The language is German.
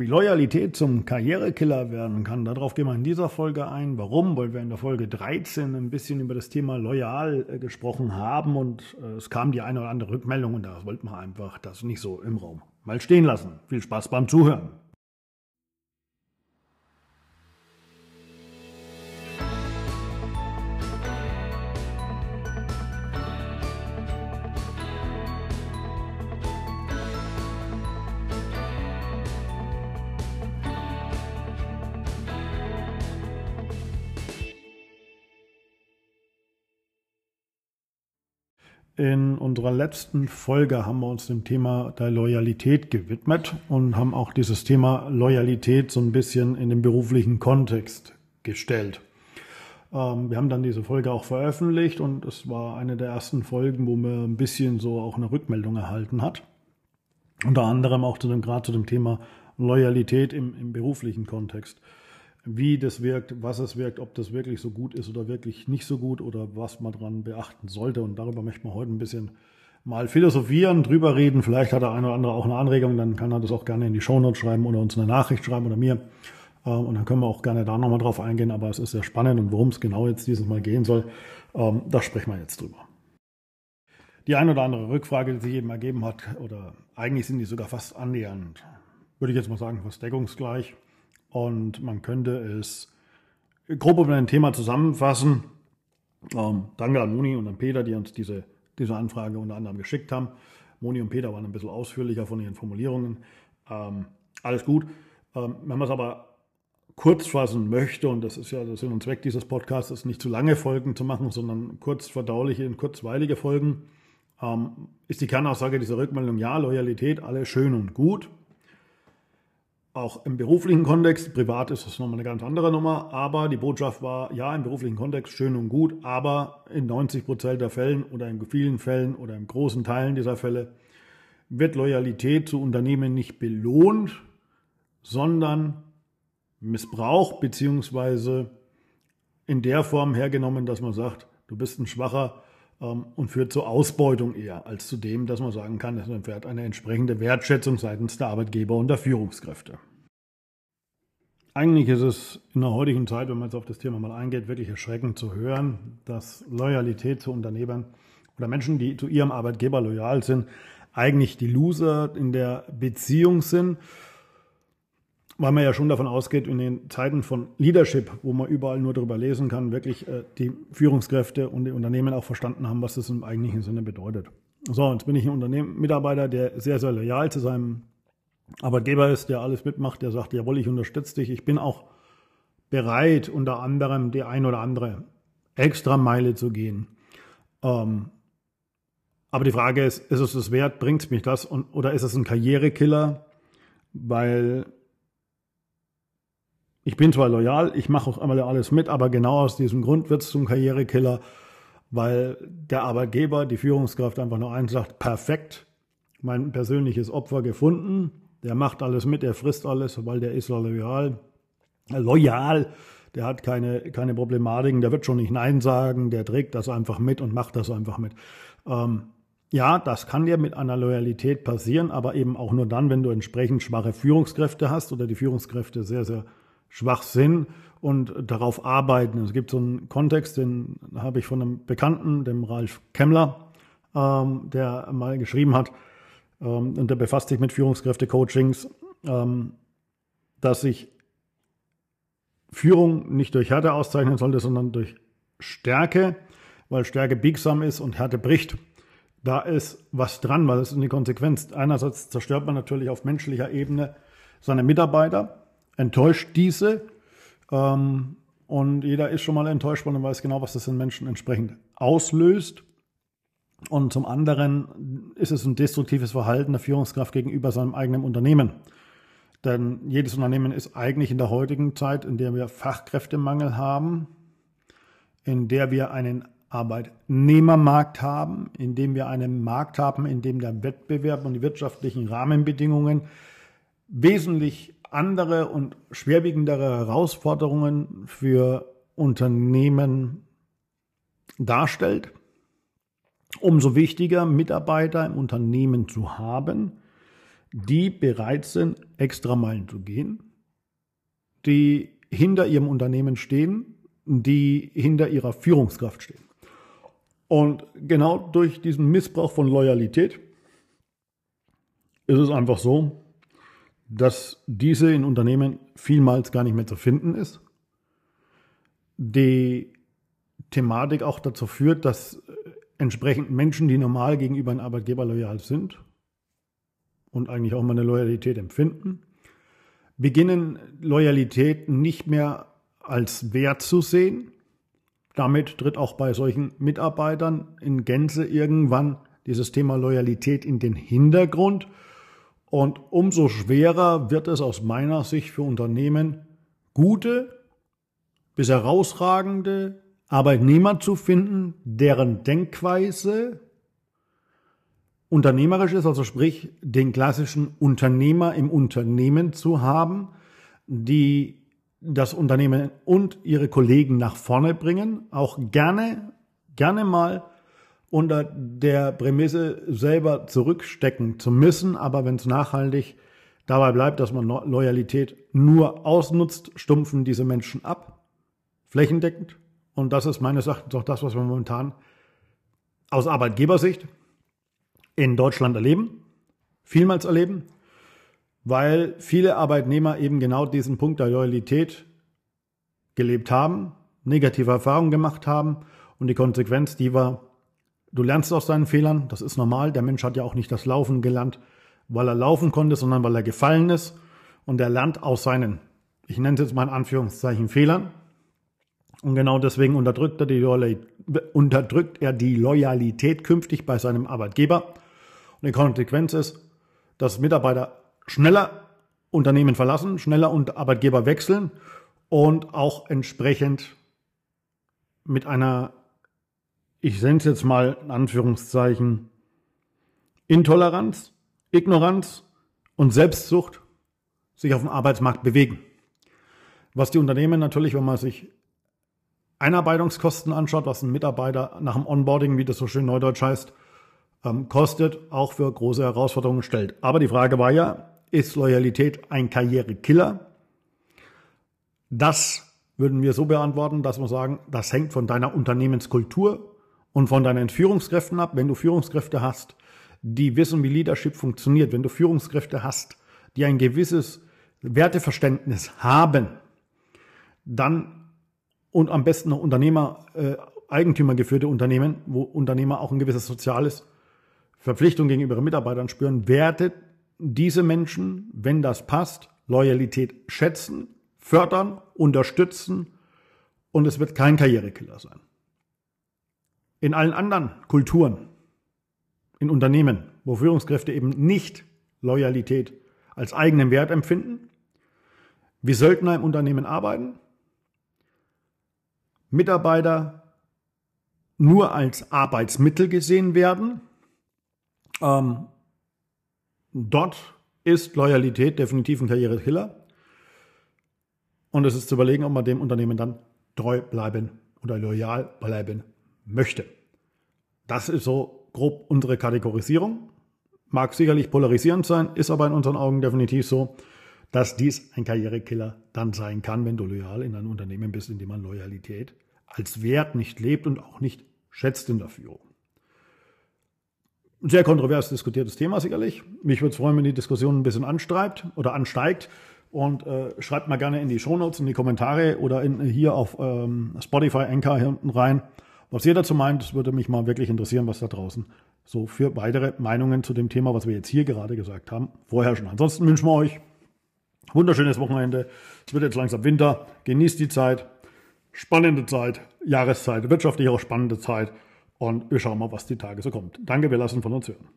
Wie Loyalität zum Karrierekiller werden kann, darauf gehen wir in dieser Folge ein. Warum? Weil wir in der Folge 13 ein bisschen über das Thema Loyal äh, gesprochen haben und äh, es kam die eine oder andere Rückmeldung und da wollten wir einfach das nicht so im Raum mal stehen lassen. Viel Spaß beim Zuhören. In unserer letzten Folge haben wir uns dem Thema der Loyalität gewidmet und haben auch dieses Thema Loyalität so ein bisschen in den beruflichen Kontext gestellt. Ähm, wir haben dann diese Folge auch veröffentlicht und es war eine der ersten Folgen, wo man ein bisschen so auch eine Rückmeldung erhalten hat. Unter anderem auch zu dem, gerade zu dem Thema Loyalität im, im beruflichen Kontext wie das wirkt, was es wirkt, ob das wirklich so gut ist oder wirklich nicht so gut oder was man dran beachten sollte. Und darüber möchten wir heute ein bisschen mal philosophieren, drüber reden. Vielleicht hat der eine oder andere auch eine Anregung, dann kann er das auch gerne in die Shownotes schreiben oder uns eine Nachricht schreiben oder mir. Ähm, und dann können wir auch gerne da nochmal drauf eingehen. Aber es ist sehr spannend und worum es genau jetzt dieses Mal gehen soll, ähm, da sprechen wir jetzt drüber. Die eine oder andere Rückfrage, die sich eben ergeben hat, oder eigentlich sind die sogar fast annähernd, würde ich jetzt mal sagen, fast deckungsgleich und man könnte es grob über ein Thema zusammenfassen. Ähm, danke an Moni und an Peter, die uns diese, diese Anfrage unter anderem geschickt haben. Moni und Peter waren ein bisschen ausführlicher von ihren Formulierungen. Ähm, alles gut. Ähm, wenn man es aber kurz fassen möchte, und das ist ja der Sinn und Zweck dieses Podcasts, nicht zu lange Folgen zu machen, sondern kurz verdauliche und kurzweilige Folgen, ähm, ist die Kernaussage dieser Rückmeldung, ja, Loyalität, alles schön und gut auch im beruflichen Kontext, privat ist das nochmal eine ganz andere Nummer, aber die Botschaft war, ja, im beruflichen Kontext schön und gut, aber in 90 Prozent der Fällen oder in vielen Fällen oder in großen Teilen dieser Fälle wird Loyalität zu Unternehmen nicht belohnt, sondern missbraucht beziehungsweise in der Form hergenommen, dass man sagt, du bist ein schwacher und führt zur Ausbeutung eher als zu dem, dass man sagen kann, es entfährt eine entsprechende Wertschätzung seitens der Arbeitgeber und der Führungskräfte. Eigentlich ist es in der heutigen Zeit, wenn man jetzt auf das Thema mal eingeht, wirklich erschreckend zu hören, dass Loyalität zu Unternehmern oder Menschen, die zu ihrem Arbeitgeber loyal sind, eigentlich die Loser in der Beziehung sind weil man ja schon davon ausgeht, in den Zeiten von Leadership, wo man überall nur darüber lesen kann, wirklich äh, die Führungskräfte und die Unternehmen auch verstanden haben, was das im eigentlichen Sinne bedeutet. So, jetzt bin ich ein Unternehmen, Mitarbeiter, der sehr, sehr loyal zu seinem Arbeitgeber ist, der alles mitmacht, der sagt, jawohl, ich unterstütze dich. Ich bin auch bereit, unter anderem die ein oder andere extra Meile zu gehen. Ähm, aber die Frage ist, ist es das wert? Bringt mich das? Und, oder ist es ein Karrierekiller? Weil ich bin zwar loyal, ich mache auch einmal alles mit, aber genau aus diesem Grund wird es zum Karrierekiller, weil der Arbeitgeber, die Führungskraft einfach nur eins sagt, perfekt, mein persönliches Opfer gefunden, der macht alles mit, der frisst alles, weil der ist loyal, loyal, der hat keine, keine Problematiken, der wird schon nicht Nein sagen, der trägt das einfach mit und macht das einfach mit. Ähm, ja, das kann dir mit einer Loyalität passieren, aber eben auch nur dann, wenn du entsprechend schwache Führungskräfte hast oder die Führungskräfte sehr, sehr Schwachsinn und darauf arbeiten. Es gibt so einen Kontext, den habe ich von einem Bekannten, dem Ralf Kemmler, ähm, der mal geschrieben hat, ähm, und der befasst sich mit Führungskräfte-Coachings, ähm, dass sich Führung nicht durch Härte auszeichnen sollte, sondern durch Stärke, weil Stärke biegsam ist und Härte bricht. Da ist was dran, weil das ist eine Konsequenz. Einerseits zerstört man natürlich auf menschlicher Ebene seine Mitarbeiter, enttäuscht diese. Ähm, und jeder ist schon mal enttäuscht worden und weiß genau, was das in Menschen entsprechend auslöst. Und zum anderen ist es ein destruktives Verhalten der Führungskraft gegenüber seinem eigenen Unternehmen. Denn jedes Unternehmen ist eigentlich in der heutigen Zeit, in der wir Fachkräftemangel haben, in der wir einen Arbeitnehmermarkt haben, in dem wir einen Markt haben, in dem der Wettbewerb und die wirtschaftlichen Rahmenbedingungen wesentlich andere und schwerwiegendere Herausforderungen für Unternehmen darstellt. Umso wichtiger, Mitarbeiter im Unternehmen zu haben, die bereit sind, extra Meilen zu gehen, die hinter ihrem Unternehmen stehen, die hinter ihrer Führungskraft stehen. Und genau durch diesen Missbrauch von Loyalität ist es einfach so, dass diese in Unternehmen vielmals gar nicht mehr zu finden ist. Die Thematik auch dazu führt, dass äh, entsprechend Menschen, die normal gegenüber einem Arbeitgeber loyal sind und eigentlich auch mal eine Loyalität empfinden, beginnen Loyalität nicht mehr als Wert zu sehen. Damit tritt auch bei solchen Mitarbeitern in Gänze irgendwann dieses Thema Loyalität in den Hintergrund. Und umso schwerer wird es aus meiner Sicht für Unternehmen, gute bis herausragende Arbeitnehmer zu finden, deren Denkweise unternehmerisch ist, also sprich den klassischen Unternehmer im Unternehmen zu haben, die das Unternehmen und ihre Kollegen nach vorne bringen, auch gerne, gerne mal unter der Prämisse selber zurückstecken zu müssen, aber wenn es nachhaltig dabei bleibt, dass man Loyalität nur ausnutzt, stumpfen diese Menschen ab, flächendeckend. Und das ist meines Erachtens auch das, was wir momentan aus Arbeitgebersicht in Deutschland erleben, vielmals erleben, weil viele Arbeitnehmer eben genau diesen Punkt der Loyalität gelebt haben, negative Erfahrungen gemacht haben und die Konsequenz, die war, du lernst aus deinen Fehlern, das ist normal, der Mensch hat ja auch nicht das Laufen gelernt, weil er laufen konnte, sondern weil er gefallen ist. Und er lernt aus seinen, ich nenne es jetzt mal in Anführungszeichen, Fehlern. Und genau deswegen unterdrückt er, die unterdrückt er die Loyalität künftig bei seinem Arbeitgeber. Und die Konsequenz ist, dass Mitarbeiter schneller Unternehmen verlassen, schneller und Arbeitgeber wechseln und auch entsprechend mit einer, ich nenne es jetzt mal in Anführungszeichen, Intoleranz, Ignoranz und Selbstsucht sich auf dem Arbeitsmarkt bewegen. Was die Unternehmen natürlich, wenn man sich Einarbeitungskosten anschaut, was ein Mitarbeiter nach dem Onboarding, wie das so schön neudeutsch heißt, ähm, kostet, auch für große Herausforderungen stellt. Aber die Frage war ja, ist Loyalität ein Karrierekiller? Das würden wir so beantworten, dass wir sagen, das hängt von deiner Unternehmenskultur und von deinen Führungskräften ab. Wenn du Führungskräfte hast, die wissen, wie Leadership funktioniert, wenn du Führungskräfte hast, die ein gewisses Werteverständnis haben, dann und am besten noch Unternehmer, äh, Eigentümer geführte Unternehmen, wo Unternehmer auch ein gewisses soziales Verpflichtung gegenüber ihren Mitarbeitern spüren, wertet diese Menschen, wenn das passt, Loyalität schätzen, fördern, unterstützen und es wird kein Karrierekiller sein. In allen anderen Kulturen, in Unternehmen, wo Führungskräfte eben nicht Loyalität als eigenen Wert empfinden, wie Söldner im Unternehmen arbeiten, Mitarbeiter nur als Arbeitsmittel gesehen werden. Ähm, dort ist Loyalität definitiv ein Karrierekiller. Und es ist zu überlegen, ob man dem Unternehmen dann treu bleiben oder loyal bleiben möchte. Das ist so grob unsere Kategorisierung. Mag sicherlich polarisierend sein, ist aber in unseren Augen definitiv so, dass dies ein Karrierekiller dann sein kann, wenn du loyal in einem Unternehmen bist, in dem man Loyalität als Wert nicht lebt und auch nicht schätzt in der Führung. Sehr kontrovers diskutiertes Thema sicherlich. Mich würde es freuen, wenn die Diskussion ein bisschen anstreibt oder ansteigt. Und äh, schreibt mal gerne in die Shownotes, in die Kommentare oder in, hier auf ähm, Spotify, Anchor hier unten rein, was ihr dazu meint. Es würde mich mal wirklich interessieren, was da draußen so für weitere Meinungen zu dem Thema, was wir jetzt hier gerade gesagt haben, vorherrschen. Ansonsten wünschen wir euch Wunderschönes Wochenende. Es wird jetzt langsam Winter. Genießt die Zeit. Spannende Zeit, Jahreszeit, wirtschaftlich auch spannende Zeit. Und wir schauen mal, was die Tage so kommt. Danke, wir lassen von uns hören.